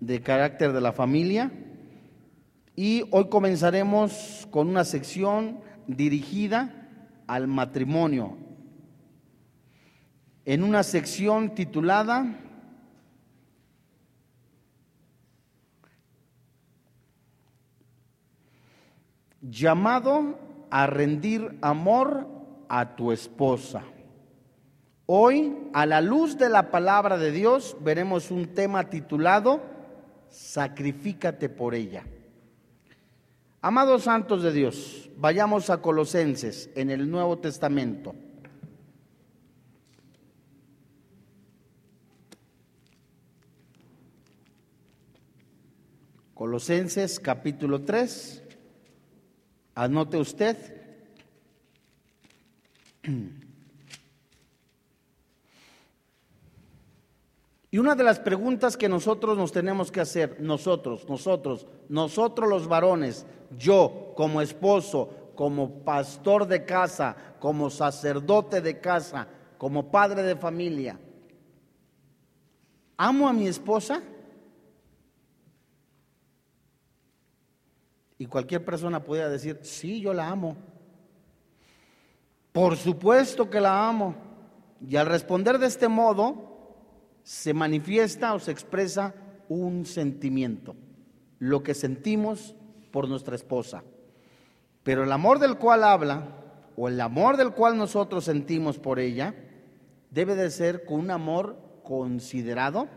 de carácter de la familia y hoy comenzaremos con una sección dirigida al matrimonio, en una sección titulada Llamado a rendir amor a tu esposa. Hoy, a la luz de la palabra de Dios, veremos un tema titulado Sacrifícate por ella. Amados santos de Dios, vayamos a Colosenses en el Nuevo Testamento. Colosenses capítulo 3. Anote usted. Y una de las preguntas que nosotros nos tenemos que hacer, nosotros, nosotros, nosotros los varones, yo como esposo, como pastor de casa, como sacerdote de casa, como padre de familia, ¿amo a mi esposa? Y cualquier persona puede decir, sí, yo la amo. Por supuesto que la amo. Y al responder de este modo, se manifiesta o se expresa un sentimiento, lo que sentimos por nuestra esposa. Pero el amor del cual habla, o el amor del cual nosotros sentimos por ella, debe de ser con un amor considerado,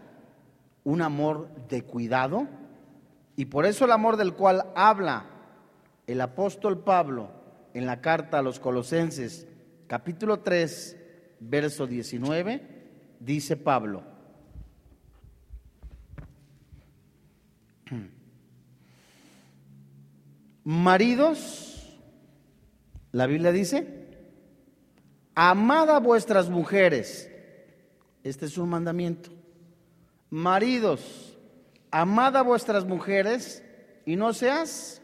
un amor de cuidado, y por eso el amor del cual habla el apóstol Pablo en la carta a los Colosenses, capítulo 3, verso 19, dice Pablo, Maridos, la Biblia dice, amad a vuestras mujeres. Este es un mandamiento. Maridos, amad a vuestras mujeres y no seas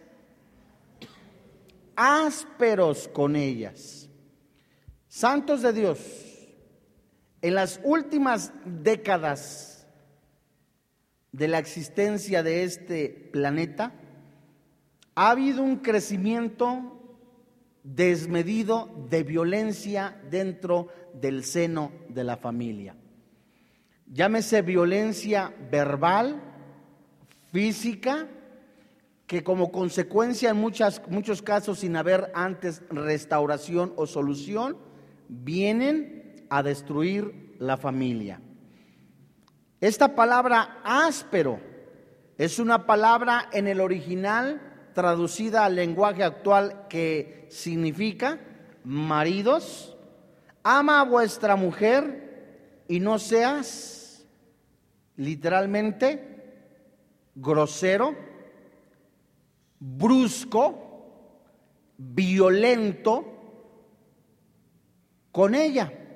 ásperos con ellas. Santos de Dios, en las últimas décadas de la existencia de este planeta, ha habido un crecimiento desmedido de violencia dentro del seno de la familia. Llámese violencia verbal, física, que como consecuencia en muchos casos sin haber antes restauración o solución, vienen a destruir la familia. Esta palabra áspero es una palabra en el original traducida al lenguaje actual que significa, maridos, ama a vuestra mujer y no seas literalmente grosero, brusco, violento con ella.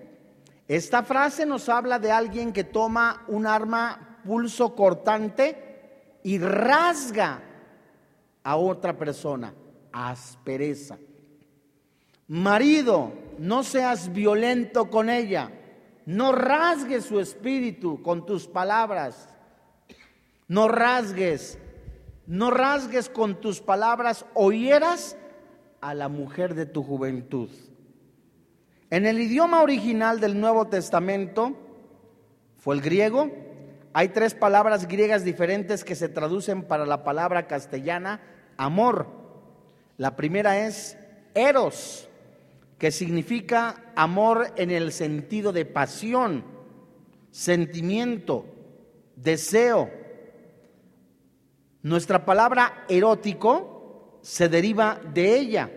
Esta frase nos habla de alguien que toma un arma pulso cortante y rasga a otra persona, aspereza. Marido, no seas violento con ella, no rasgues su espíritu con tus palabras, no rasgues, no rasgues con tus palabras o hieras a la mujer de tu juventud. En el idioma original del Nuevo Testamento fue el griego, hay tres palabras griegas diferentes que se traducen para la palabra castellana amor. La primera es eros, que significa amor en el sentido de pasión, sentimiento, deseo. Nuestra palabra erótico se deriva de ella.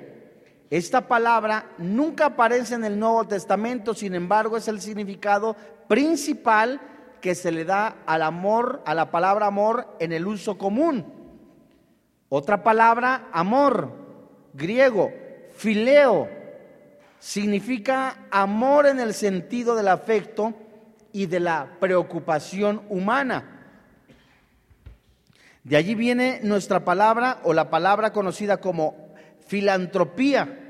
Esta palabra nunca aparece en el Nuevo Testamento, sin embargo es el significado principal que se le da al amor, a la palabra amor en el uso común. Otra palabra, amor, griego, fileo, significa amor en el sentido del afecto y de la preocupación humana. De allí viene nuestra palabra o la palabra conocida como filantropía.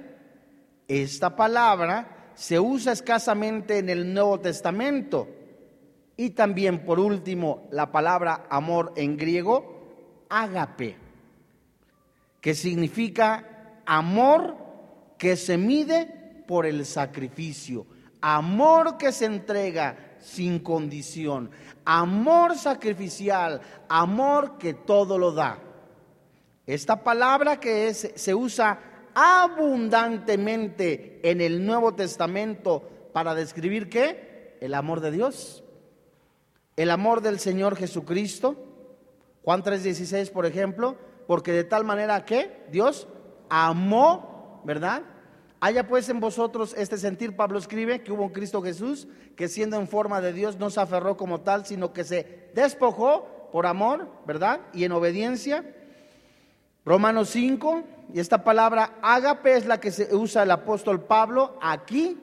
Esta palabra se usa escasamente en el Nuevo Testamento Y también, por último, la palabra amor en griego, ágape, que significa amor que se mide por el sacrificio, amor que se entrega sin condición, amor sacrificial, amor que todo lo da. Esta palabra que es, se usa abundantemente en el Nuevo Testamento para describir qué? El amor de Dios, el amor del Señor Jesucristo. Juan 3:16, por ejemplo, porque de tal manera que Dios amó, ¿verdad? Haya pues en vosotros este sentir, Pablo escribe, que hubo un Cristo Jesús, que siendo en forma de Dios no se aferró como tal, sino que se despojó por amor, ¿verdad? Y en obediencia. Romanos 5, y esta palabra ágape es la que se usa el apóstol Pablo aquí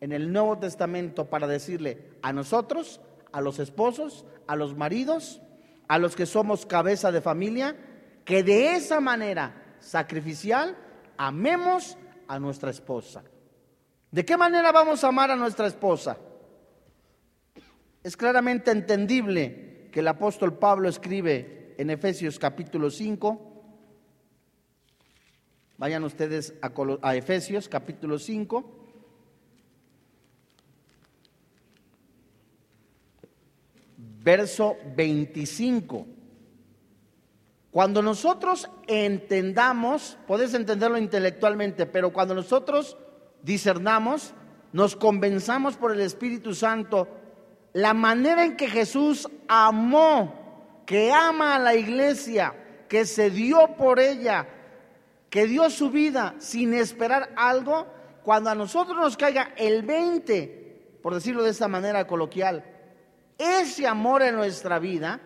en el Nuevo Testamento para decirle a nosotros, a los esposos, a los maridos, a los que somos cabeza de familia, que de esa manera sacrificial amemos a nuestra esposa. ¿De qué manera vamos a amar a nuestra esposa? Es claramente entendible que el apóstol Pablo escribe en Efesios capítulo 5, vayan ustedes a, Efesios capítulo 5, verso 25. Cuando nosotros entendamos, puedes entenderlo intelectualmente, pero cuando nosotros discernamos, nos convenzamos por el Espíritu Santo, la manera en que Jesús amó, que ama a la iglesia, que se dio por ella, que dio su vida sin esperar algo, cuando a nosotros nos caiga el 20, por decirlo de esta manera coloquial, ese amor en nuestra vida,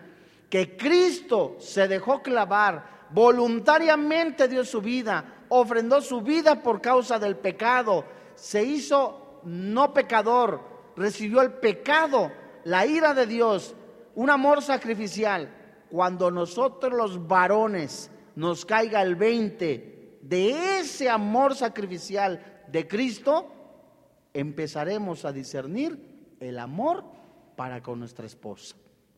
que Cristo se dejó clavar, voluntariamente dio su vida, ofrendó su vida por causa del pecado, se hizo no pecador, recibió el pecado, la ira de Dios, un amor sacrificial. Cuando nosotros los varones nos caiga el 20 de ese amor sacrificial de Cristo, empezaremos a discernir el amor para con nuestra esposa.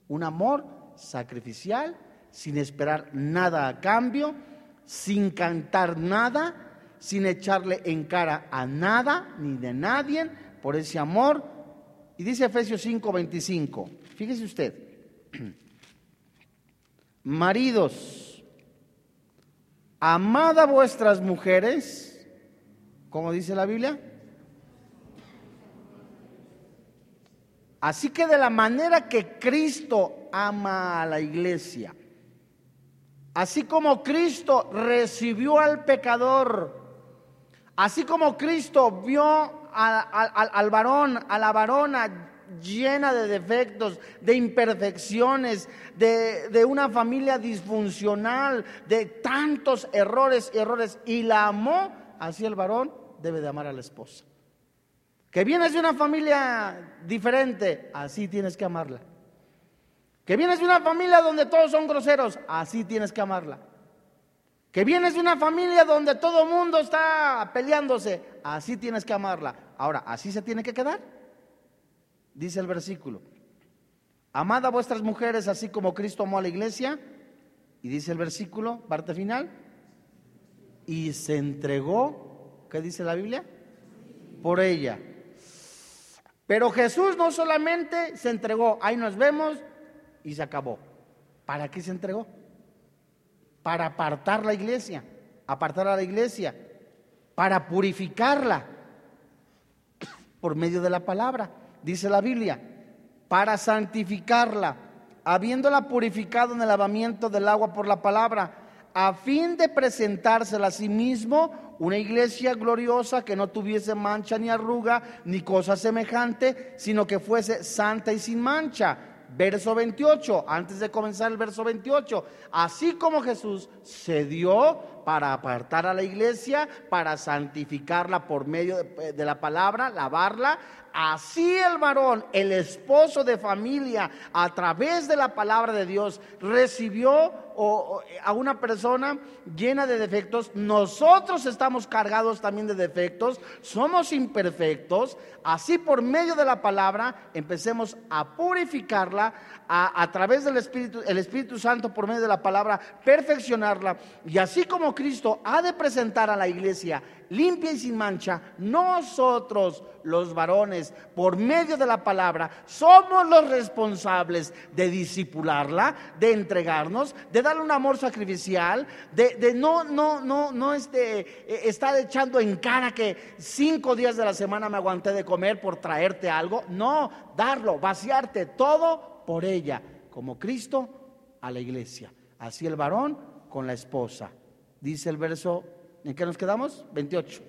Un amor sacrificial, sin esperar nada a cambio, sin cantar nada, sin echarle en cara a nada ni de nadie por ese amor. Y dice Efesios 5:25, fíjese usted, maridos, amad a vuestras mujeres, como dice la Biblia, Así que de la manera que Cristo ama a la iglesia, así como Cristo recibió al pecador, así como Cristo vio al, varón, a la varona llena de defectos, de imperfecciones, de, de, una familia disfuncional, de tantos errores y errores, y la amó, así el varón debe de amar a la esposa. Que vienes de una familia diferente, así tienes que amarla. Que vienes de una familia donde todos son groseros, así tienes que amarla. Que vienes de una familia donde todo mundo está peleándose, así tienes que amarla. Ahora, así se tiene que quedar. Dice el versículo. Amad a vuestras mujeres así como Cristo amó a la iglesia. Y dice el versículo, parte final. Y se entregó, ¿qué dice la Biblia? Por ella. Pero Jesús no solamente se entregó, ahí nos vemos y se acabó. ¿Para qué se entregó? Para apartar la iglesia, apartar a la iglesia, para purificarla por medio de la palabra, dice la Biblia, para santificarla, habiéndola purificado en el lavamiento del agua por la palabra, a fin de presentársela a sí mismo una iglesia gloriosa que no tuviese mancha ni arruga ni cosa semejante, sino que fuese santa y sin mancha. Verso 28, antes de comenzar el verso 28, así como Jesús se dio para apartar a la iglesia, para santificarla por medio de, de la palabra, lavarla, Así el varón, el esposo de familia, a través de la palabra de Dios, recibió a una persona llena de defectos. Nosotros estamos cargados también de defectos, somos imperfectos. Así por medio de la palabra empecemos a purificarla, a, través del Espíritu, el Espíritu Santo por medio de la palabra, perfeccionarla. Y así como Cristo ha de presentar a la iglesia limpia y sin mancha, nosotros los varones, por medio de la palabra, somos los responsables de disipularla, de entregarnos, de darle un amor sacrificial, de, no, no, no, no este, eh, estar echando en cara que cinco días de la semana me aguanté de comer por traerte algo. No, darlo, vaciarte todo por ella, como Cristo a la iglesia. Así el varón con la esposa. Dice el verso ¿En qué nos quedamos? 28.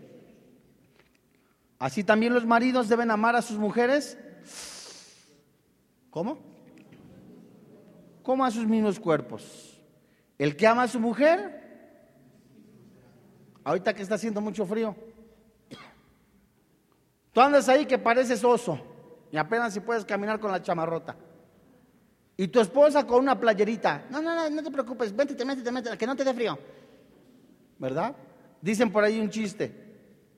Así también los maridos deben amar a sus mujeres. ¿Cómo? Como a sus mismos cuerpos. El que ama a su mujer, ahorita que está haciendo mucho frío, tú andas ahí que pareces oso y apenas si puedes caminar con la chamarrota. Y tu esposa con una playerita. No, no, no, no te preocupes, vente, métete, métete, que no te dé frío. ¿Verdad? Dicen por ahí un chiste.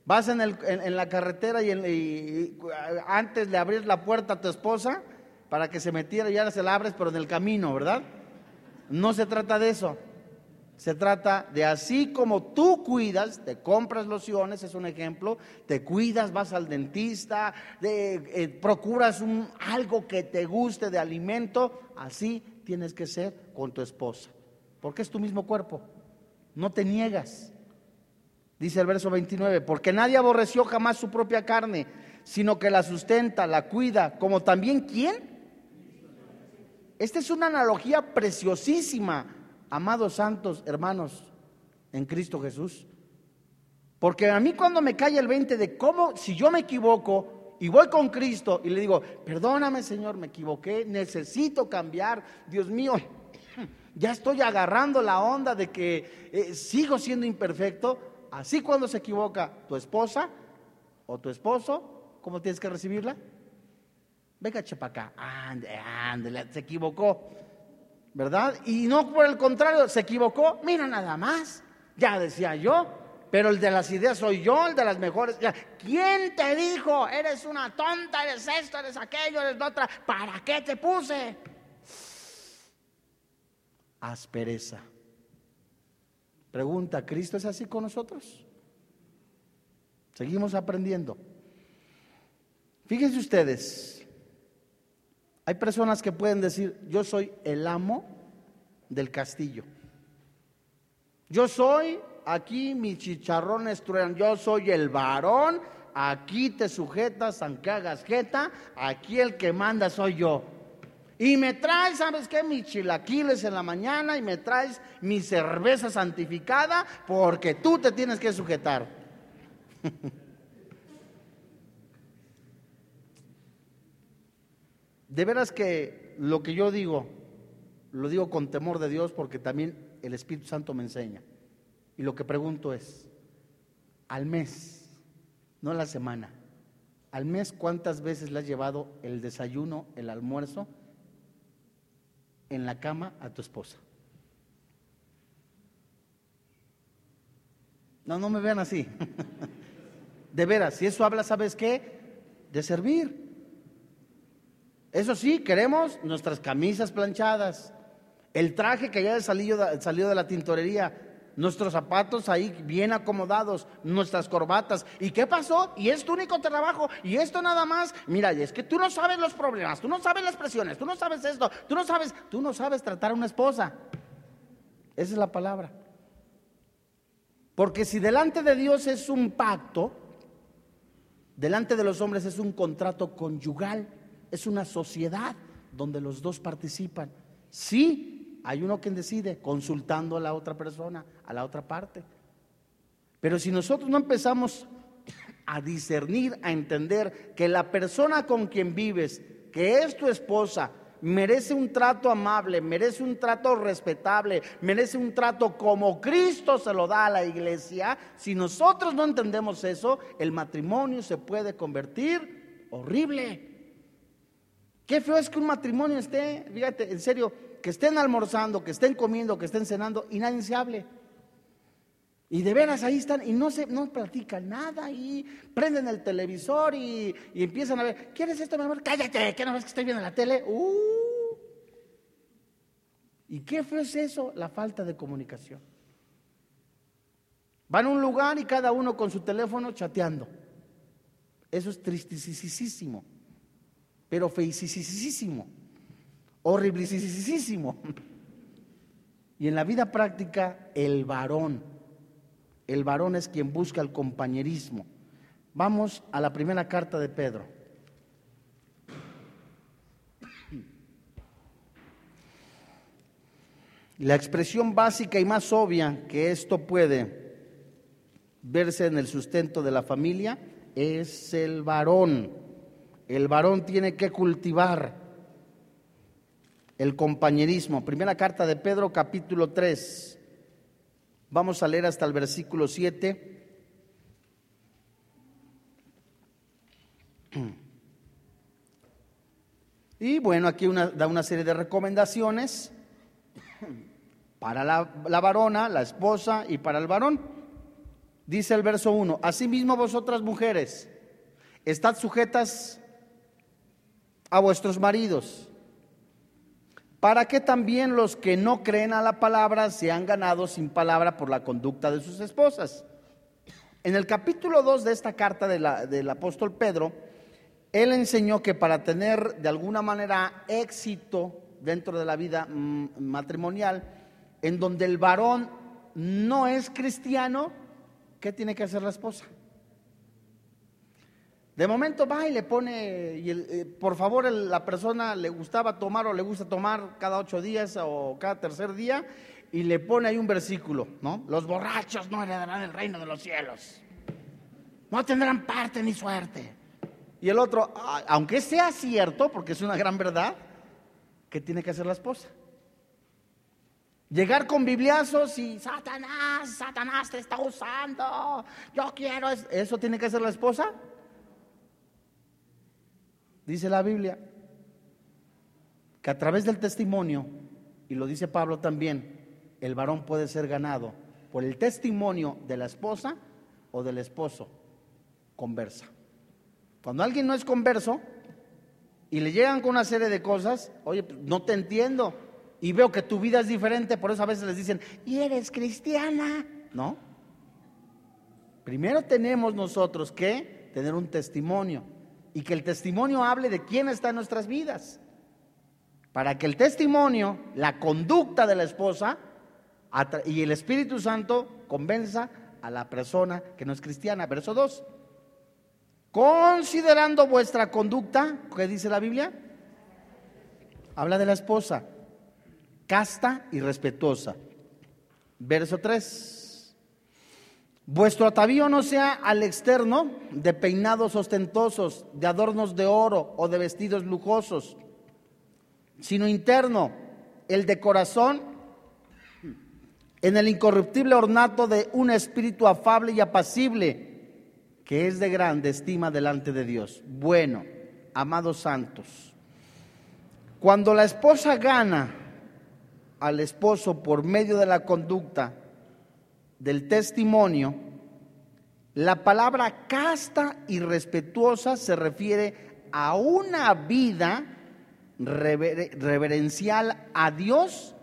Vas en, el, en, la carretera y, antes de abrir la puerta a tu esposa para que se metiera, y ahora se la abres, pero en el camino, ¿verdad? No se trata de eso. Se trata de así como tú cuidas, te compras lociones, es un ejemplo, te cuidas, vas al dentista, eh, procuras un, algo que te guste de alimento, así tienes que ser con tu esposa, porque es tu mismo cuerpo, no te niegas. Dice el verso 29, porque nadie aborreció jamás su propia carne, sino que la sustenta, la cuida, como también quién. Esta es una analogía preciosísima, amados santos hermanos, en Cristo Jesús. Porque a mí cuando me cae el 20 de cómo, si yo me equivoco y voy con Cristo y le digo, perdóname Señor, me equivoqué, necesito cambiar, Dios mío, ya estoy agarrando la onda de que eh, sigo siendo imperfecto, Así cuando se equivoca tu esposa o tu esposo, ¿cómo tienes que recibirla? Venga, chepa acá, ande, se equivocó, ¿verdad? Y no por el contrario, se equivocó, mira nada más, ya decía yo, pero el de las ideas soy yo, el de las mejores. ¿Quién te dijo? Eres una tonta, eres esto, eres aquello, eres otra. ¿Para qué te puse? Aspereza. Pregunta, ¿Cristo es así con nosotros? Seguimos aprendiendo. Fíjense ustedes, hay personas que pueden decir, yo soy el amo del castillo. Yo soy, aquí mis chicharrones truenan, yo soy el varón, aquí te sujetas aunque hagas jeta, aquí el que manda soy yo. Y me traes, ¿sabes qué? Mis chilaquiles en la mañana y me traes mi cerveza santificada porque tú te tienes que sujetar. De veras que lo que yo digo, lo digo con temor de Dios porque también el Espíritu Santo me enseña. Y lo que pregunto es, al mes, no a la semana, al mes cuántas veces le has llevado el desayuno, el almuerzo en la cama a tu esposa. No, no me vean así. De veras, si eso habla, ¿sabes qué? De servir. Eso sí, queremos nuestras camisas planchadas, el traje que ya salido de la tintorería, nuestros zapatos ahí bien acomodados, nuestras corbatas. ¿Y qué pasó? Y es tu único trabajo, y esto nada más. Mira, y es que tú no sabes los problemas, tú no sabes las presiones, tú no sabes esto, tú no sabes, tú no sabes tratar a una esposa. Esa es la palabra. Porque si delante de Dios es un pacto, delante de los hombres es un contrato conyugal, es una sociedad donde los dos participan. Sí, hay uno quien decide, consultando a la otra persona, a la otra parte. Pero si nosotros no empezamos a discernir, a entender que la persona con quien vives, que es tu esposa, merece un trato amable, merece un trato respetable, merece un trato como Cristo se lo da a la iglesia, si nosotros no entendemos eso, el matrimonio se puede convertir horrible. Qué feo es que un matrimonio esté, fíjate, en serio, que estén almorzando, que estén comiendo, que estén cenando y nadie se hable. Y de veras ahí están y no se no platican nada y prenden el televisor y, empiezan a ver, ¿quieres esto, mi amor? Cállate, que no ves que estoy viendo la tele. Uh. ¿Y qué fue eso? La falta de comunicación. Van a un lugar y cada uno con su teléfono chateando. Eso es tristísimo, pero feicísimo, horriblísimo. Y en la vida práctica, el varón el varón es quien busca el compañerismo. Vamos a la primera carta de Pedro. La expresión básica y más obvia que esto puede verse en el sustento de la familia es el varón. El varón tiene que cultivar el compañerismo. Primera carta de Pedro capítulo 3. Vamos a leer hasta el versículo 7. Y bueno, aquí da una serie de recomendaciones para la, la, varona, la esposa y para el varón. Dice el verso 1, asimismo vosotras mujeres, estad sujetas a vuestros maridos para que también los que no creen a la palabra sean ganados sin palabra por la conducta de sus esposas. En el capítulo 2 de esta carta del apóstol Pedro, él enseñó que para tener de alguna manera éxito dentro de la vida mm, matrimonial, en donde el varón no es cristiano, ¿qué tiene que hacer la esposa? De momento va y le pone, y eh, por favor, la persona le gustaba tomar o le gusta tomar cada ocho días o cada tercer día, y le pone ahí un versículo, ¿no? Los borrachos no heredarán el reino de los cielos, no tendrán parte ni suerte. Y el otro, aunque sea cierto, porque es una gran verdad, ¿qué tiene que hacer la esposa? Llegar con bibliazos y Satanás, Satanás te está usando, yo quiero, ¿eso tiene que hacer la esposa? Dice la Biblia, que a través del testimonio, y lo dice Pablo también, el varón puede ser ganado por el testimonio de la esposa o del esposo conversa. Cuando alguien no es converso y le llegan con una serie de cosas, oye, pues, no te entiendo y veo que tu vida es diferente, por eso a veces les dicen, ¿y eres cristiana? ¿No? Primero tenemos nosotros que tener un testimonio y que el testimonio hable de quién está en nuestras vidas. Para que el testimonio, la conducta de la esposa y el Espíritu Santo convenza a la persona que no es cristiana. Verso 2. Considerando vuestra conducta, ¿qué dice la Biblia? Habla de la esposa, casta y respetuosa. Verso 3. Vuestro atavío no sea al externo de peinados ostentosos, de adornos de oro o de vestidos lujosos, sino interno, el de corazón, en el incorruptible ornato de un espíritu afable y apacible, que es de grande estima delante de Dios. Bueno, amados santos, cuando la esposa gana al esposo por medio de la conducta, del testimonio, la palabra casta y respetuosa se refiere a una vida reverencial a Dios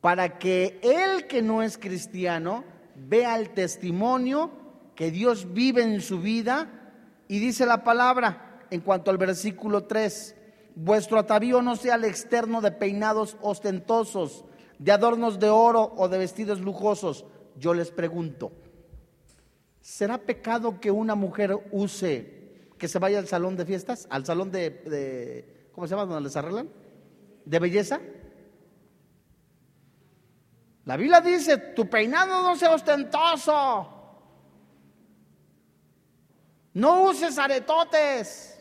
para que el que no es cristiano vea el testimonio que Dios vive en su vida y dice la palabra en cuanto al versículo 3, vuestro atavío no sea el externo de peinados ostentosos, de adornos de oro o de vestidos lujosos, yo les pregunto, ¿será pecado que una mujer use, que se vaya al salón de fiestas, al salón de, ¿cómo se llama? Donde les arreglan? ¿De belleza? La Biblia dice, tu peinado no sea ostentoso. No uses aretotes.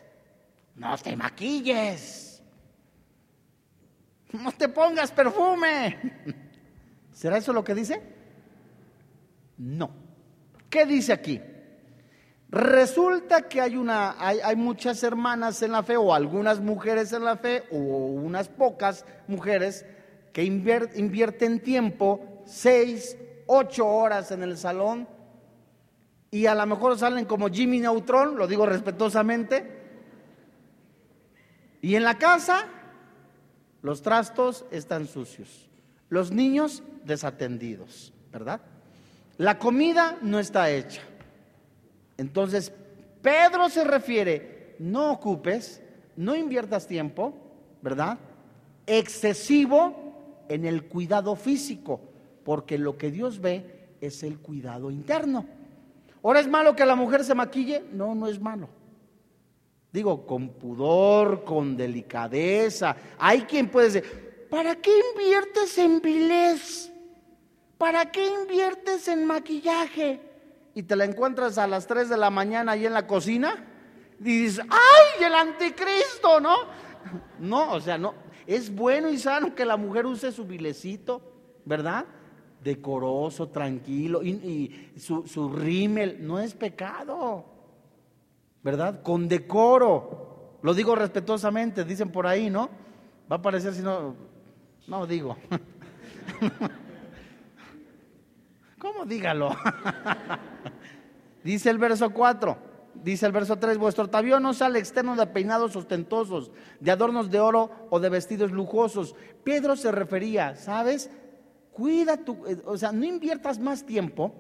No te maquilles. no te pongas perfume. ¿Será eso lo que dice? No. ¿Qué dice aquí? Resulta que hay, una, hay, muchas hermanas en la fe, o algunas mujeres en la fe, o unas pocas mujeres que invierten tiempo, seis, ocho horas en el salón, y a lo mejor salen como Jimmy Neutron, lo digo respetuosamente, y en la casa los trastos están sucios, los niños desatendidos, ¿verdad? La comida no está hecha. Entonces, Pedro se refiere, no ocupes, no inviertas tiempo, ¿verdad? Excesivo en el cuidado físico, porque lo que Dios ve es el cuidado interno. ¿Ahora es malo que la mujer se maquille? No, no es malo. Digo, con pudor, con delicadeza. Hay quien puede decir, ¿para qué inviertes en vilez? ¿Para qué inviertes en maquillaje? y te la encuentras a las 3 de la mañana ahí en la cocina dices, ¡ay, el anticristo! ¿No? No, o sea, no. Es bueno y sano que la mujer use su vilecito, ¿verdad? Decoroso, tranquilo, y, su, su rímel, no es pecado, ¿verdad? Con decoro. Lo digo respetuosamente, dicen por ahí, ¿no? Va a parecer si no, no digo. ¿Cómo dígalo? dice el verso 4, dice el verso 3, vuestro atavío no sale externo de peinados ostentosos, de adornos de oro o de vestidos lujosos. Pedro se refería, ¿sabes? Cuida tu, eh, o sea, no inviertas más tiempo.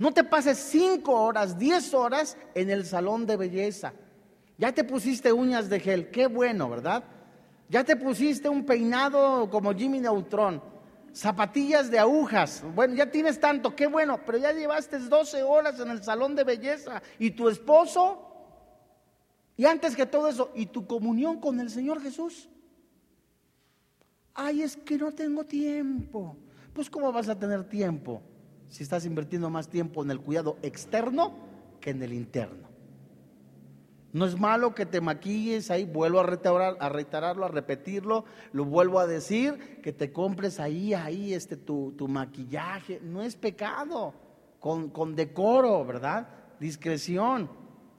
No te pases cinco horas, diez horas en el salón de belleza. Ya te pusiste uñas de gel, qué bueno, ¿verdad? Ya te pusiste un peinado como Jimmy Neutron zapatillas de agujas. Bueno, ya tienes tanto, qué bueno, pero ya llevaste 12 horas en el salón de belleza. ¿Y tu esposo? Y antes que todo eso, ¿y tu comunión con el Señor Jesús? Ay, es que no tengo tiempo. Pues ¿cómo vas a tener tiempo si estás invirtiendo más tiempo en el cuidado externo que en el interno? No es malo que te maquilles ahí, vuelvo a, a reiterarlo, a repetirlo, lo vuelvo a decir, que te compres ahí, ahí este, tu, maquillaje. No es pecado, con, con decoro, ¿verdad? Discreción.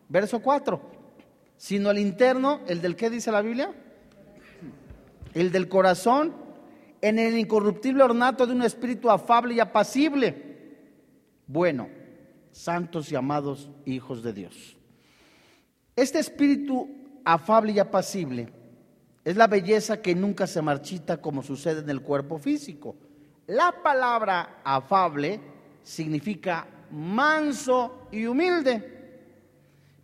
Verso 4. Sino el interno, el del qué dice la Biblia? El del corazón, en el incorruptible ornato de un espíritu afable y apacible. Bueno, santos y amados hijos de Dios. Este espíritu afable y apacible es la belleza que nunca se marchita como sucede en el cuerpo físico. La palabra afable significa manso y humilde,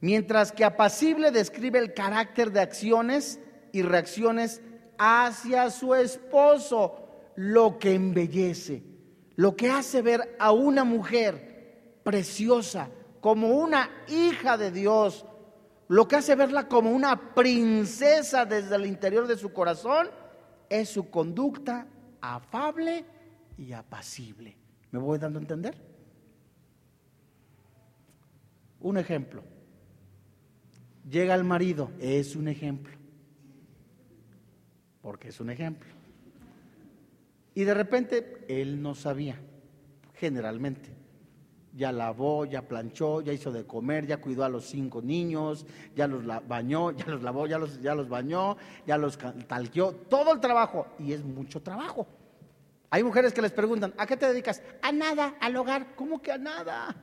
mientras que apacible describe el carácter de acciones y reacciones hacia su esposo, lo que embellece, lo que hace ver a una mujer preciosa como una hija de Dios, lo que hace verla como una princesa desde el interior de su corazón es su conducta afable y apacible. ¿Me voy dando a entender? Un ejemplo. Llega el marido, es un ejemplo. Porque es un ejemplo. Y de repente él no sabía, generalmente ya lavó, ya planchó, ya hizo de comer, ya cuidó a los cinco niños, ya los bañó, ya los lavó, ya los, ya los bañó, ya los talqueó, todo el trabajo. Y es mucho trabajo. Hay mujeres que les preguntan, ¿a qué te dedicas? A nada, al hogar. ¿Cómo que a nada?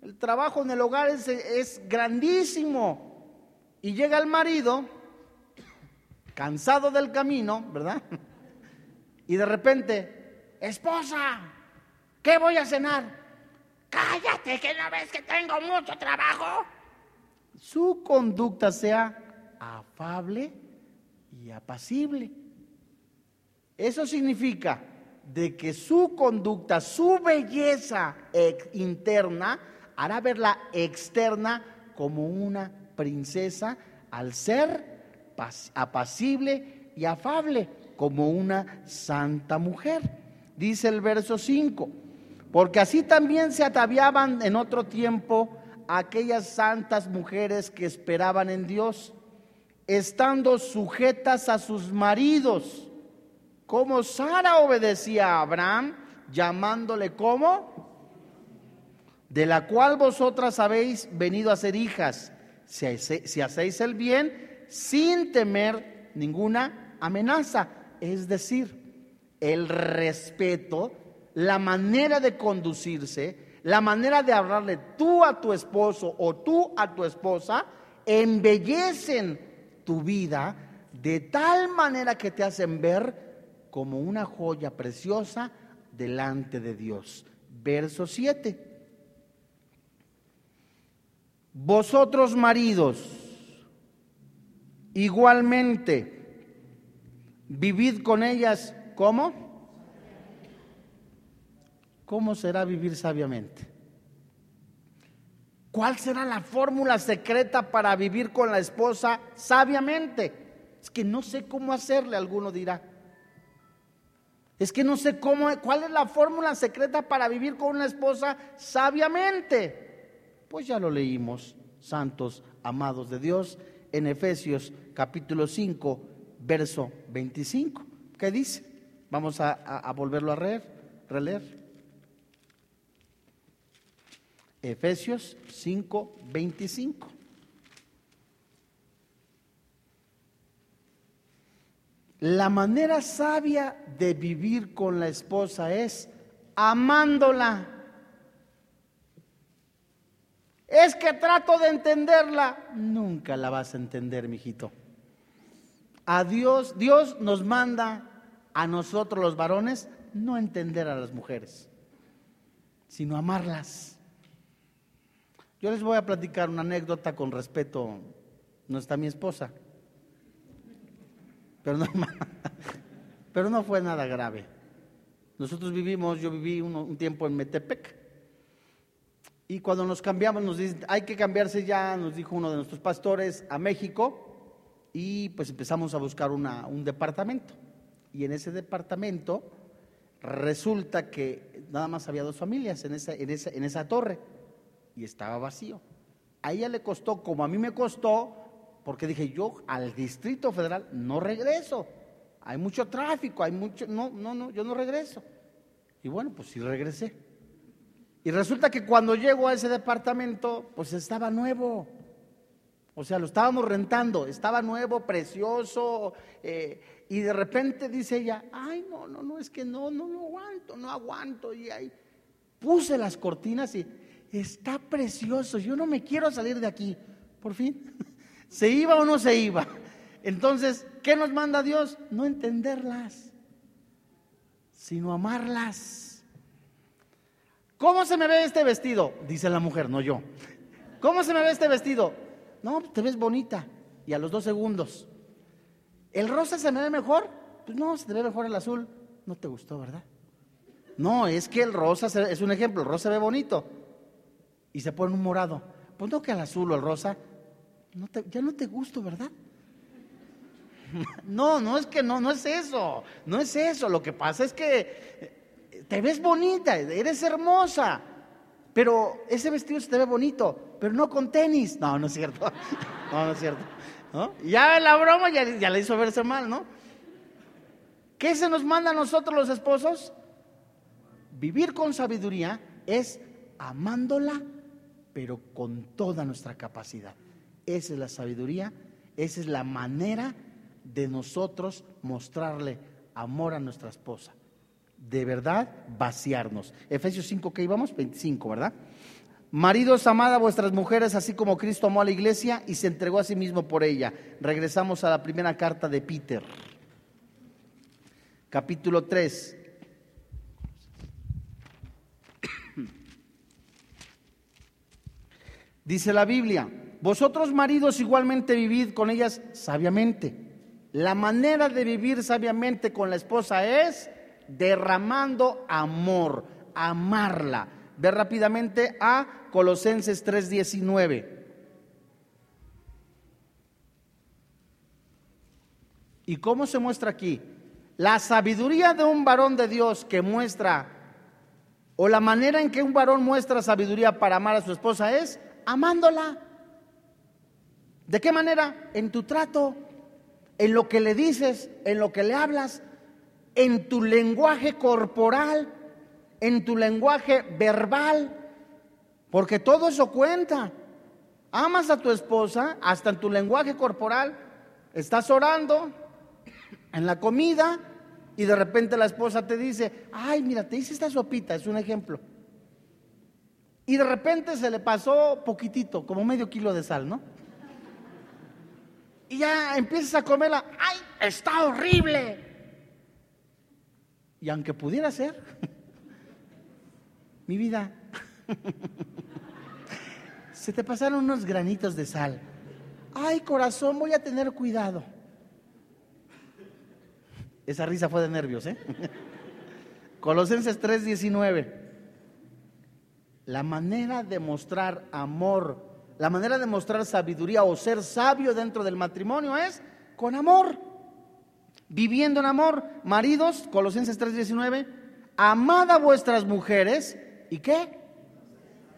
El trabajo en el hogar es, es grandísimo. Y llega el marido, cansado del camino, ¿verdad? Y de repente, esposa, ¿qué voy a cenar? Cállate, que no ves que tengo mucho trabajo. Su conducta sea afable y apacible. Eso significa de que su conducta, su belleza interna, hará ver la externa como una princesa al ser apacible y afable, como una santa mujer. Dice el verso 5 porque así también se ataviaban en otro tiempo aquellas santas mujeres que esperaban en Dios. estando sujetas a sus maridos, como Sara obedecía a Abraham, llamándole como, de la cual vosotras habéis venido a ser hijas, si, si hacéis el bien sin temer ninguna amenaza. Es decir, el respeto, la manera de conducirse, la manera de hablarle tú a tu esposo o tú a tu esposa, embellecen tu vida de tal manera que te hacen ver como una joya preciosa delante de Dios. Verso 7. Vosotros maridos, igualmente, vivid con ellas, ¿cómo? ¿Cómo será vivir sabiamente? ¿Cuál será la fórmula secreta para vivir con la esposa sabiamente? Es que no sé cómo hacerle, alguno dirá. Es que no sé cómo, cuál es la fórmula secreta para vivir con una esposa sabiamente. Pues ya lo leímos, santos amados de Dios, en Efesios capítulo 5, verso 25. ¿Qué dice? Vamos a, a volverlo a leer, releer. Efesios 5, 25. La manera sabia de vivir con la esposa es amándola. Es que trato de entenderla. Nunca la vas a entender, mijito. A Dios, Dios nos manda a nosotros los varones no entender a las mujeres, sino amarlas. Yo les voy a platicar una anécdota con respeto. No está mi esposa pero no, fue nada grave. Nosotros vivimos, yo viví un, tiempo en Metepec, y cuando nos cambiamos, nos dicen, hay que cambiarse ya, nos dijo uno de nuestros pastores, a México, y pues empezamos a buscar un departamento. Y en ese departamento resulta que nada más había dos familias en esa, en esa, en esa torre, y estaba vacío. A ella le costó, como a mí me costó, porque dije, yo al Distrito Federal no regreso. Hay mucho tráfico, hay mucho, no, no, no, yo no regreso. Y bueno, pues sí regresé. Y resulta que cuando llego a ese departamento, pues estaba nuevo. O sea, lo estábamos rentando, estaba nuevo, precioso. Eh, y de repente dice ella, ay, no, no, no, es que no, no, no aguanto, no aguanto. Y ahí puse las cortinas y está precioso, yo no me quiero salir de aquí. Por fin. ¿Se iba o no se iba? Entonces, ¿qué nos manda Dios? No entenderlas, sino amarlas. ¿Cómo se me ve este vestido? Dice la mujer, no yo. ¿Cómo se me ve este vestido? No, te ves bonita. Y a los dos segundos. ¿El rosa se me ve mejor? Pues no, se te ve mejor el azul. No te gustó, ¿verdad? No, es que el rosa es un ejemplo. El rosa se ve bonito. Y se pone un morado. Pues que el azul o el rosa ya no te gusto, ¿verdad? No, no es que no, no es eso, no es eso. Lo que pasa es que eh, te ves bonita, eres hermosa, pero ese vestido se te ve bonito, pero no con tenis. No, no es cierto. No, no es cierto. Ya la broma ya, ya le hizo verse mal, ¿no? ¿Qué se nos manda a nosotros los esposos? Vivir con sabiduría es amándola, pero con toda nuestra capacidad. Esa es la sabiduría, esa es la manera de nosotros mostrarle amor a nuestra esposa. De verdad, vaciarnos. Efesios 5, que íbamos? 25, ¿verdad? Maridos, amad a vuestras mujeres, así como Cristo amó a la iglesia y se entregó a sí mismo por ella. Regresamos a la primera carta de Peter, capítulo 3. Dice la Biblia, vosotros maridos igualmente vivid con ellas sabiamente. La manera de vivir sabiamente con la esposa es derramando amor, amarla. Ve rápidamente a Colosenses 3:19. ¿Y cómo se muestra aquí? La sabiduría de un varón de Dios que muestra, o la manera en que un varón muestra sabiduría para amar a su esposa es amándola. ¿De qué manera? En tu trato, en lo que le dices, en lo que le hablas, en tu lenguaje corporal, en tu lenguaje verbal, porque todo eso cuenta. Amas a tu esposa hasta en tu lenguaje corporal, estás orando en la comida y de repente la esposa te dice, ay, mira, te hice esta sopita, es un ejemplo. Y de repente se le pasó poquitito, como medio kilo de sal, ¿no? Y ya empiezas a comerla, ¡ay, está horrible! Y aunque pudiera ser, mi vida, se te pasaron unos granitos de sal. Ay, corazón, voy a tener cuidado. Esa risa fue de nervios, ¿eh? Colosenses 3:19. La manera de mostrar amor, la manera de mostrar sabiduría o ser sabio dentro del matrimonio es con amor, viviendo en amor. Maridos, Colosenses 3:19, amad a vuestras mujeres y qué?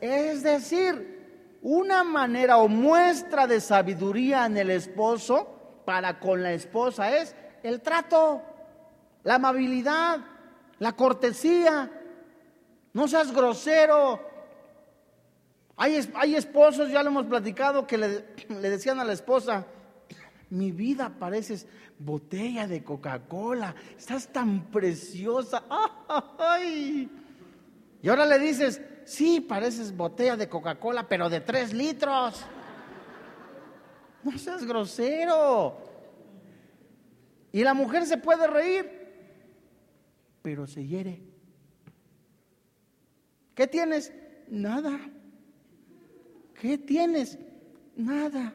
Es decir, una manera o muestra de sabiduría en el esposo para con la esposa es el trato, la amabilidad, la cortesía. No seas grosero, hay, esposos, ya lo hemos platicado, que le, le decían a la esposa, mi vida pareces botella de Coca-Cola, estás tan preciosa. ¡Ay! Y ahora le dices, sí, pareces botella de Coca-Cola, pero de tres litros. No seas grosero. Y la mujer se puede reír, pero se hiere. ¿Qué tienes? Nada. ¿Qué tienes? Nada.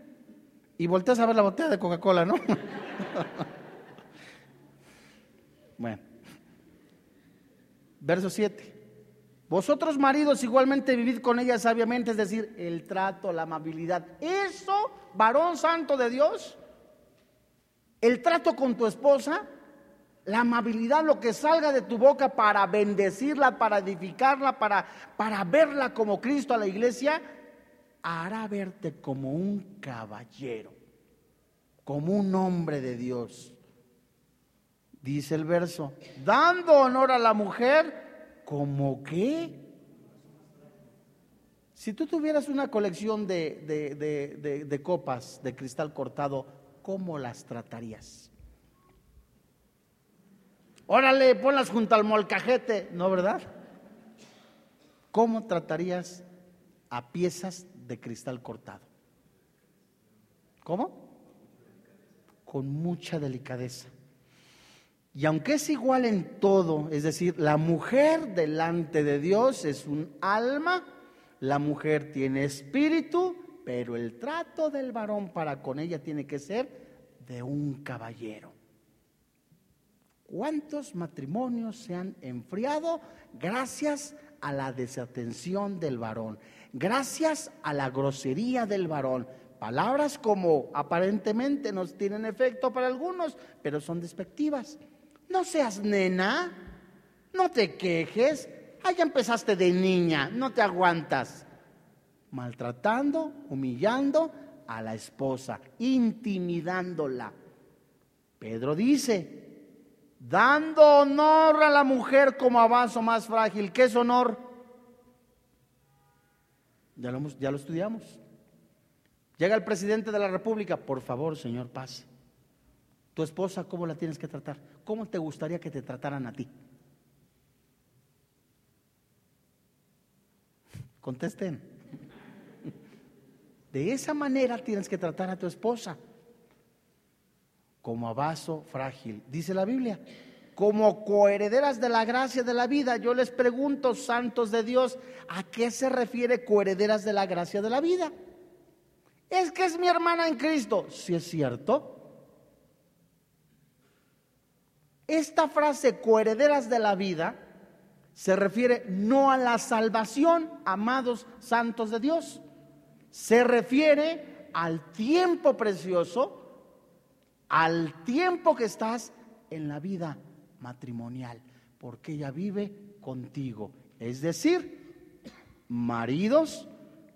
Y volteas a ver la botella de Coca-Cola, ¿no? bueno. Verso 7. Vosotros maridos igualmente vivid con ella sabiamente, es decir, el trato, la amabilidad. Eso, varón santo de Dios, el trato con tu esposa, la amabilidad, lo que salga de tu boca para bendecirla, para edificarla, para, para verla como Cristo a la iglesia, hará verte como un caballero, como un hombre de Dios. Dice el verso, dando honor a la mujer, como que si tú tuvieras una colección de, de, copas de cristal cortado, ¿cómo las tratarías? Órale, ponlas junto al molcajete, ¿no verdad? ¿Cómo tratarías a piezas de cristal cortado. ¿Cómo? Con mucha delicadeza. Y aunque es igual en todo, es decir, la mujer delante de Dios es un alma, la mujer tiene espíritu, pero el trato del varón para con ella tiene que ser de un caballero. ¿Cuántos matrimonios se han enfriado gracias a la desatención del varón? gracias a la grosería del varón. Palabras como aparentemente no tienen efecto para algunos, pero son despectivas. No seas nena, no te quejes, ah, ya empezaste de niña, no te aguantas. Maltratando, humillando a la esposa, intimidándola. Pedro dice, dando honor a la mujer como avanzo más frágil. ¿Qué es honor? Ya lo, estudiamos. Llega el presidente de la República, por favor, señor, pase. Tu esposa, ¿cómo la tienes que tratar? ¿Cómo te gustaría que te trataran a ti? Contesten. De esa manera tienes que tratar a tu esposa, como a vaso frágil, dice la Biblia como coherederas de la gracia de la vida. Yo les pregunto, santos de Dios, ¿a qué se refiere coherederas de la gracia de la vida? Es que es mi hermana en Cristo. Si es cierto. Esta frase, coherederas de la vida, se refiere no a la salvación, amados santos de Dios. Se refiere al tiempo precioso, al tiempo que estás en la vida matrimonial, porque ella vive contigo. Es decir, maridos,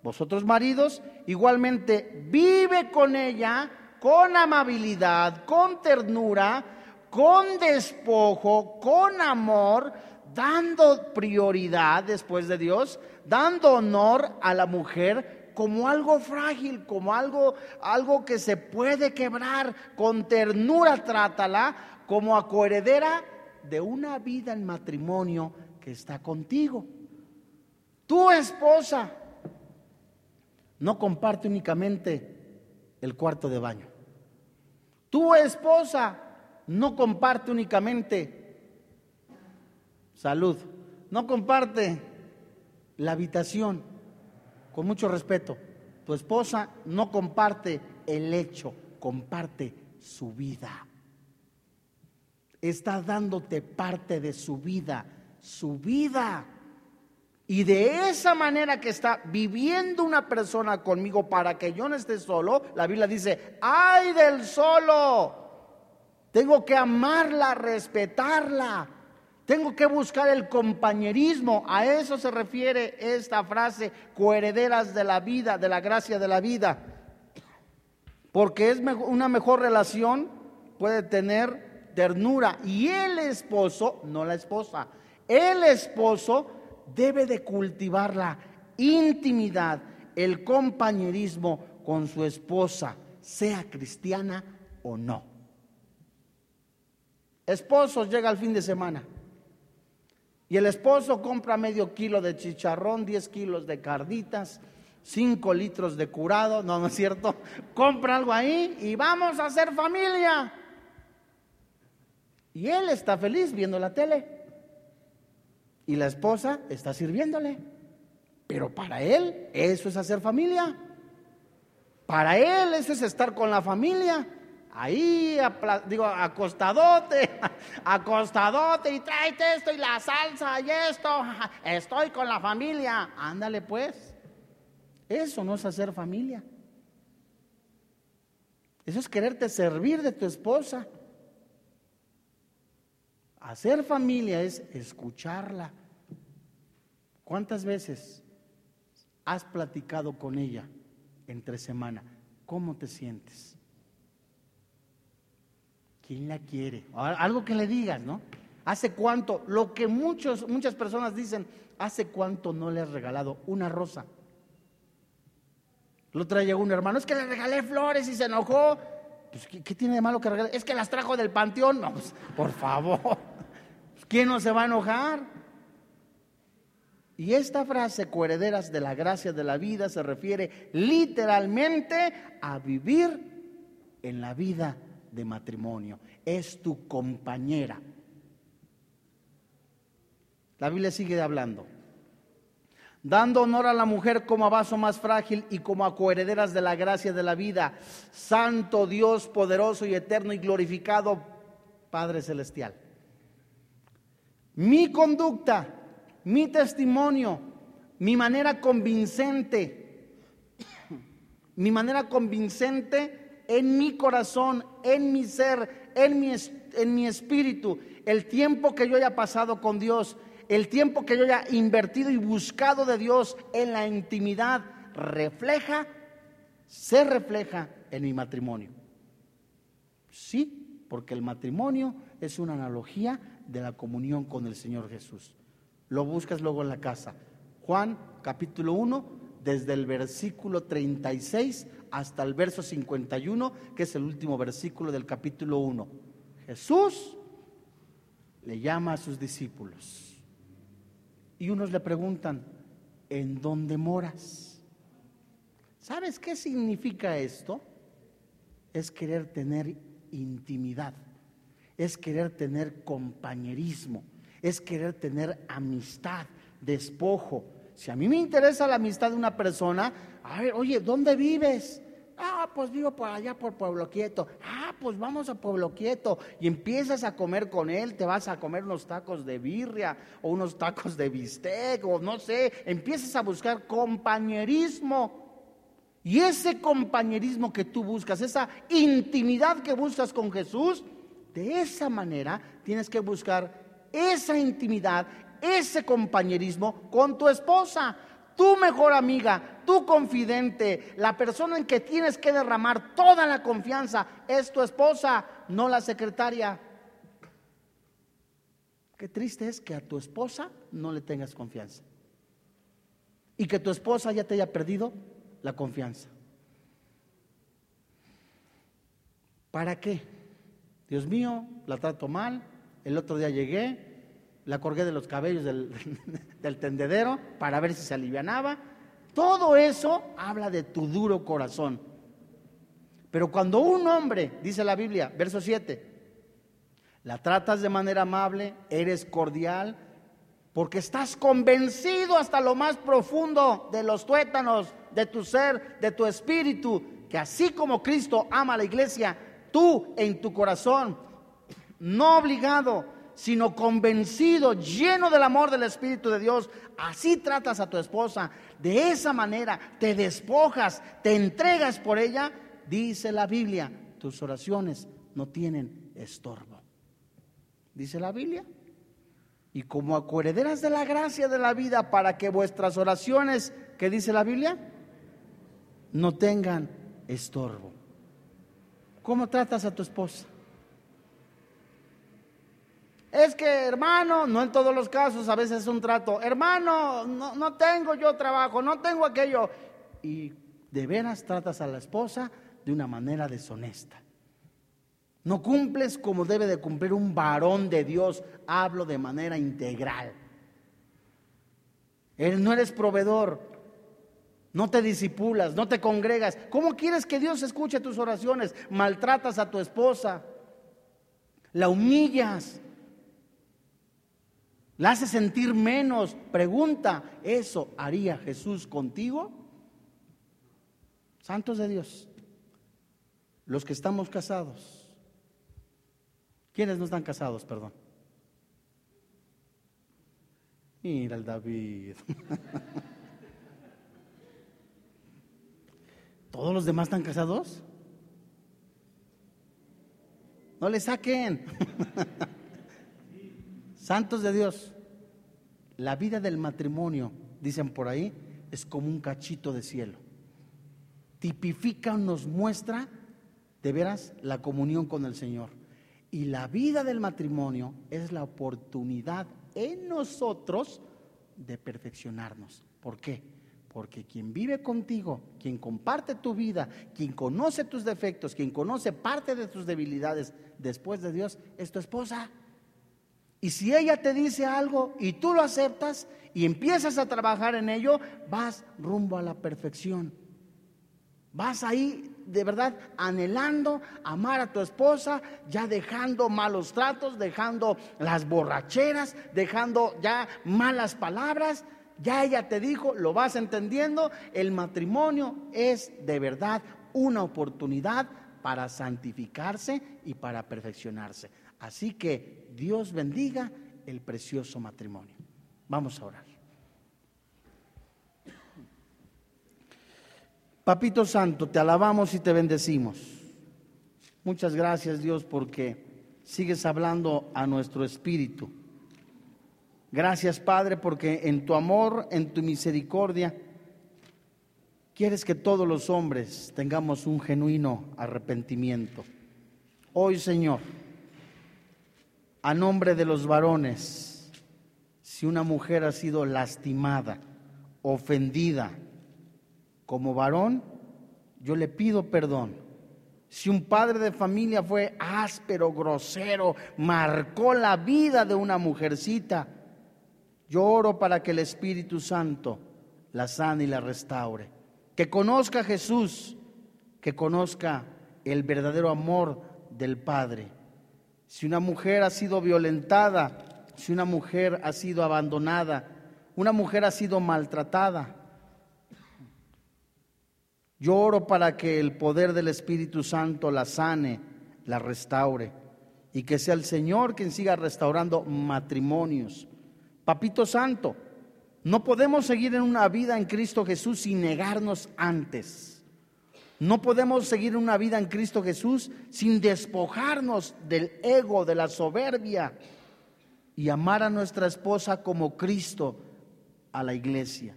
Vosotros maridos, igualmente vive con ella con amabilidad, con ternura, con despojo, con amor, dando prioridad después de Dios, dando honor a la mujer como algo frágil, como algo, algo que se puede quebrar, con ternura trátala como a coheredera de una vida en matrimonio que está contigo. Tu esposa no comparte únicamente el cuarto de baño. Tu esposa no comparte únicamente salud, no comparte la habitación, con mucho respeto. Tu esposa no comparte el hecho, comparte su vida. Está dándote parte de su vida, su vida. Y de esa manera que está viviendo una persona conmigo para que yo no esté solo, la Biblia dice, ay del solo. Tengo que amarla, respetarla. Tengo que buscar el compañerismo. A eso se refiere esta frase, coherederas de la vida, de la gracia de la vida. Porque es una mejor relación, puede tener ternura. Y el esposo, no la esposa, el esposo debe de cultivar la intimidad, el compañerismo con su esposa, sea cristiana o no. Esposos llega el fin de semana y el esposo compra medio kilo de chicharrón, 10 kilos de carditas, 5 litros de curado, no, no es cierto, compra algo ahí y vamos a hacer familia. Y él está feliz viendo la tele y la esposa está sirviéndole. Pero para él eso es hacer familia. Para él eso es estar con la familia. Ahí, digo, acostadote, acostadote y tráete esto y la salsa y esto. Estoy con la familia. Ándale pues. Eso no es hacer familia. Eso es quererte servir de tu esposa. Hacer familia es escucharla. ¿Cuántas veces has platicado con ella entre semana? ¿Cómo te sientes? ¿Quién la quiere? Algo que le digas, ¿no? ¿Hace cuánto? Lo que muchos, muchas personas dicen, ¿hace cuánto no le has regalado una rosa? Lo trae un hermano, es que le regalé flores y se enojó. Pues, ¿qué, tiene de malo que regalar? Es que las trajo del panteón. No, pues, por favor. ¿Quién no se va a enojar? Y esta frase, coherederas de la gracia de la vida, se refiere literalmente a vivir en la vida de matrimonio. Es tu compañera. La Biblia sigue hablando. Dando honor a la mujer como a vaso más frágil y como a coherederas de la gracia de la vida. Santo Dios poderoso y eterno y glorificado Padre Celestial mi conducta, mi testimonio, mi manera convincente, mi manera convincente en mi corazón, en mi ser, en mi, en mi espíritu, el tiempo que yo haya pasado con Dios, el tiempo que yo haya invertido y buscado de Dios en la intimidad, refleja, se refleja en mi matrimonio. Sí, porque el matrimonio es una analogía de la comunión con el Señor Jesús. Lo buscas luego en la casa. Juan capítulo 1, desde el versículo 36 hasta el verso 51, que es el último versículo del capítulo 1. Jesús le llama a sus discípulos y unos le preguntan, ¿en dónde moras? ¿Sabes qué significa esto? Es querer tener intimidad es querer tener compañerismo, es querer tener amistad, despojo. Si a mí me interesa la amistad de una persona, a ver, oye, ¿dónde vives? Pues vivo por allá por Pueblo Quieto. Ah, pues vamos a Pueblo Quieto. Y empiezas a comer con él, te vas a comer unos tacos de birria o unos tacos de bistec o no sé. Empiezas a buscar compañerismo. Y ese compañerismo que tú buscas, esa intimidad que buscas con Jesús, de esa manera tienes que buscar esa intimidad, ese compañerismo con tu esposa. Tu mejor amiga, tu confidente, la persona en que tienes que derramar toda la confianza, es tu esposa, no la secretaria. Qué triste es que a tu esposa no le tengas confianza. Y que tu esposa ya te haya perdido la confianza. ¿Para qué? Dios mío, la trato mal. El otro día llegué, la colgué de los cabellos del, del tendedero para ver si se alivianaba. Todo eso habla de tu duro corazón. Pero cuando un hombre, dice la Biblia, verso 7, la tratas de manera amable, eres cordial, porque estás convencido hasta lo más profundo de los tuétanos de tu ser, de tu espíritu, que así como Cristo ama a la iglesia, tú en tu corazón, no obligado, sino convencido, lleno del amor del Espíritu de Dios, así tratas a tu esposa, de esa manera te despojas, te entregas por ella, dice la Biblia, tus oraciones no tienen estorbo. Dice la Biblia. Y como acuerederas de la gracia de la vida para que vuestras oraciones, ¿qué dice la Biblia? No tengan estorbo. ¿Cómo tratas a tu esposa? Es que, hermano, no en todos los casos, a veces es un trato, hermano, no, tengo yo trabajo, no tengo aquello. Y de veras tratas a la esposa de una manera deshonesta. No cumples como debe de cumplir un varón de Dios. Hablo de manera integral. Él no eres proveedor. No te disipulas, no te congregas. ¿Cómo quieres que Dios escuche tus oraciones? Maltratas a tu esposa. La humillas. La hace sentir menos. Pregunta, ¿eso haría Jesús contigo? Santos de Dios, los que estamos casados. ¿Quiénes no están casados, perdón? Mira el David. ¿Todos los demás están casados? No le saquen. Santos de Dios, la vida del matrimonio, dicen por ahí, es como un cachito de cielo. Tipifica, nos muestra de veras la comunión con el Señor. Y la vida del matrimonio es la oportunidad en nosotros de perfeccionarnos. ¿Por qué? Porque quien vive contigo, quien comparte tu vida, quien conoce tus defectos, quien conoce parte de tus debilidades después de Dios, es tu esposa. Y si ella te dice algo y tú lo aceptas y empiezas a trabajar en ello, vas rumbo a la perfección. Vas ahí de verdad anhelando amar a tu esposa, ya dejando malos tratos, dejando las borracheras, dejando ya malas palabras. Ya ella te dijo, lo vas entendiendo, el matrimonio es de verdad una oportunidad para santificarse y para perfeccionarse. Así que Dios bendiga el precioso matrimonio. Vamos a orar. Papito Santo, te alabamos y te bendecimos. Muchas gracias Dios porque sigues hablando a nuestro espíritu. Gracias Padre porque en tu amor, en tu misericordia, quieres que todos los hombres tengamos un genuino arrepentimiento. Hoy Señor, a nombre de los varones, si una mujer ha sido lastimada, ofendida como varón, yo le pido perdón. Si un padre de familia fue áspero, grosero, marcó la vida de una mujercita, yo oro para que el Espíritu Santo la sane y la restaure. Que conozca a Jesús, que conozca el verdadero amor del Padre si una mujer ha sido violentada, si una mujer ha sido abandonada, una mujer ha sido maltratada, yo oro para que el poder del Espíritu Santo la sane, la restaure y que sea el Señor quien siga restaurando matrimonios. Papito Santo, no podemos seguir en una vida en Cristo Jesús sin negarnos antes. No podemos seguir una vida en Cristo Jesús sin despojarnos del ego, de la soberbia y amar a nuestra esposa como Cristo a la iglesia.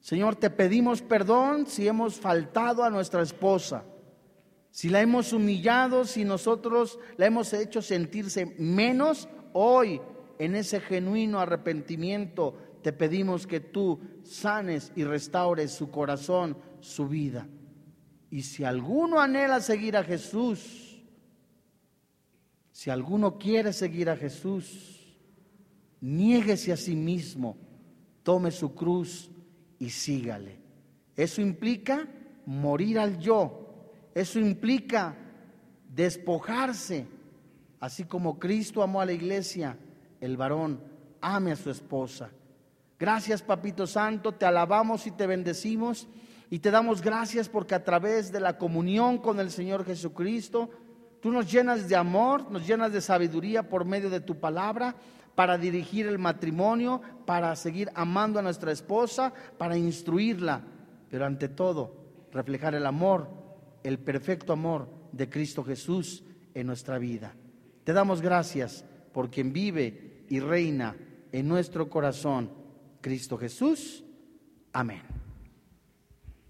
Señor, te pedimos perdón si hemos faltado a nuestra esposa, si la hemos humillado, si nosotros la hemos hecho sentirse menos hoy en ese genuino arrepentimiento. Te pedimos que tú sanes y restaures su corazón, su vida. Y si alguno anhela seguir a Jesús, si alguno quiere seguir a Jesús, niéguese a sí mismo, tome su cruz y sígale. Eso implica morir al yo. Eso implica despojarse. Así como Cristo amó a la iglesia, el varón ame a su esposa. Gracias, Papito Santo, te alabamos y te bendecimos y te damos gracias porque a través de la comunión con el Señor Jesucristo, tú nos llenas de amor, nos llenas de sabiduría por medio de tu palabra para dirigir el matrimonio, para seguir amando a nuestra esposa, para instruirla, pero ante todo reflejar el amor, el perfecto amor de Cristo Jesús en nuestra vida. Te damos gracias por quien vive y reina en nuestro corazón, Cristo Jesús. Amén.